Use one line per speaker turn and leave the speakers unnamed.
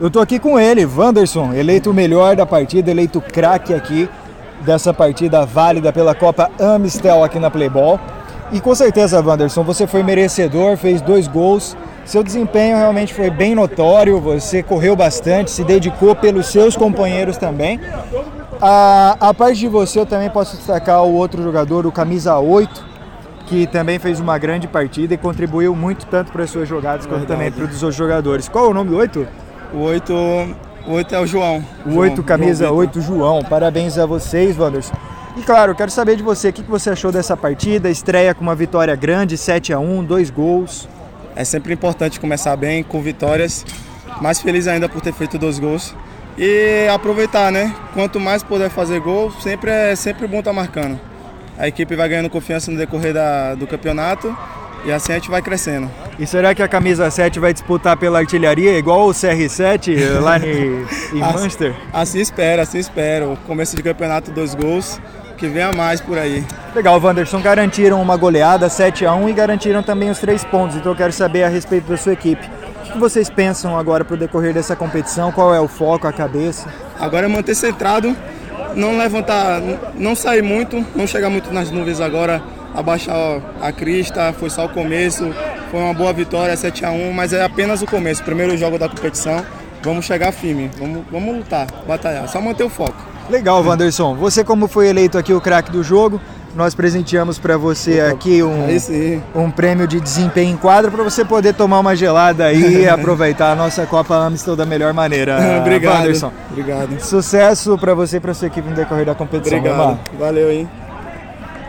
Eu tô aqui com ele, Wanderson, eleito o melhor da partida, eleito craque aqui dessa partida válida pela Copa Amistel aqui na Playball. E com certeza, Wanderson, você foi merecedor, fez dois gols. Seu desempenho realmente foi bem notório, você correu bastante, se dedicou pelos seus companheiros também. A, a parte de você, eu também posso destacar o outro jogador, o camisa 8, que também fez uma grande partida e contribuiu muito tanto para as suas jogadas quanto também para os outros jogadores. Qual é o nome do 8?
O 8, o 8 é o João.
O 8, camisa João 8, João. Parabéns a vocês, Wanderson. E claro, quero saber de você, o que você achou dessa partida? Estreia com uma vitória grande, 7 a 1 dois gols.
É sempre importante começar bem, com vitórias. Mais feliz ainda por ter feito dois gols. E aproveitar, né? Quanto mais puder fazer gol, sempre é sempre bom estar tá marcando. A equipe vai ganhando confiança no decorrer da, do campeonato e a gente vai crescendo.
E será que a camisa 7 vai disputar pela artilharia igual o CR7 eh, lá em, em assim, Munster?
Assim espera, assim espero. Começo de campeonato, dois gols que venha mais por aí.
Legal, Wanderson, garantiram uma goleada 7 a 1 e garantiram também os três pontos. Então eu quero saber a respeito da sua equipe. O que vocês pensam agora para o decorrer dessa competição? Qual é o foco, a cabeça?
Agora é manter centrado, não levantar, não sair muito, não chegar muito nas nuvens agora, abaixar a crista, foi só o começo, foi uma boa vitória, 7 a 1 mas é apenas o começo, primeiro jogo da competição. Vamos chegar firme, vamos, vamos lutar, batalhar, só manter o foco.
Legal, Wanderson. Você como foi eleito aqui o craque do jogo, nós presenteamos para você aqui um, um prêmio de desempenho em quadra para você poder tomar uma gelada aí e aproveitar a nossa Copa Amstel da melhor maneira.
Obrigado, Wanderson. Obrigado.
Sucesso para você e para sua equipe no decorrer da competição.
Obrigado. Valeu, hein?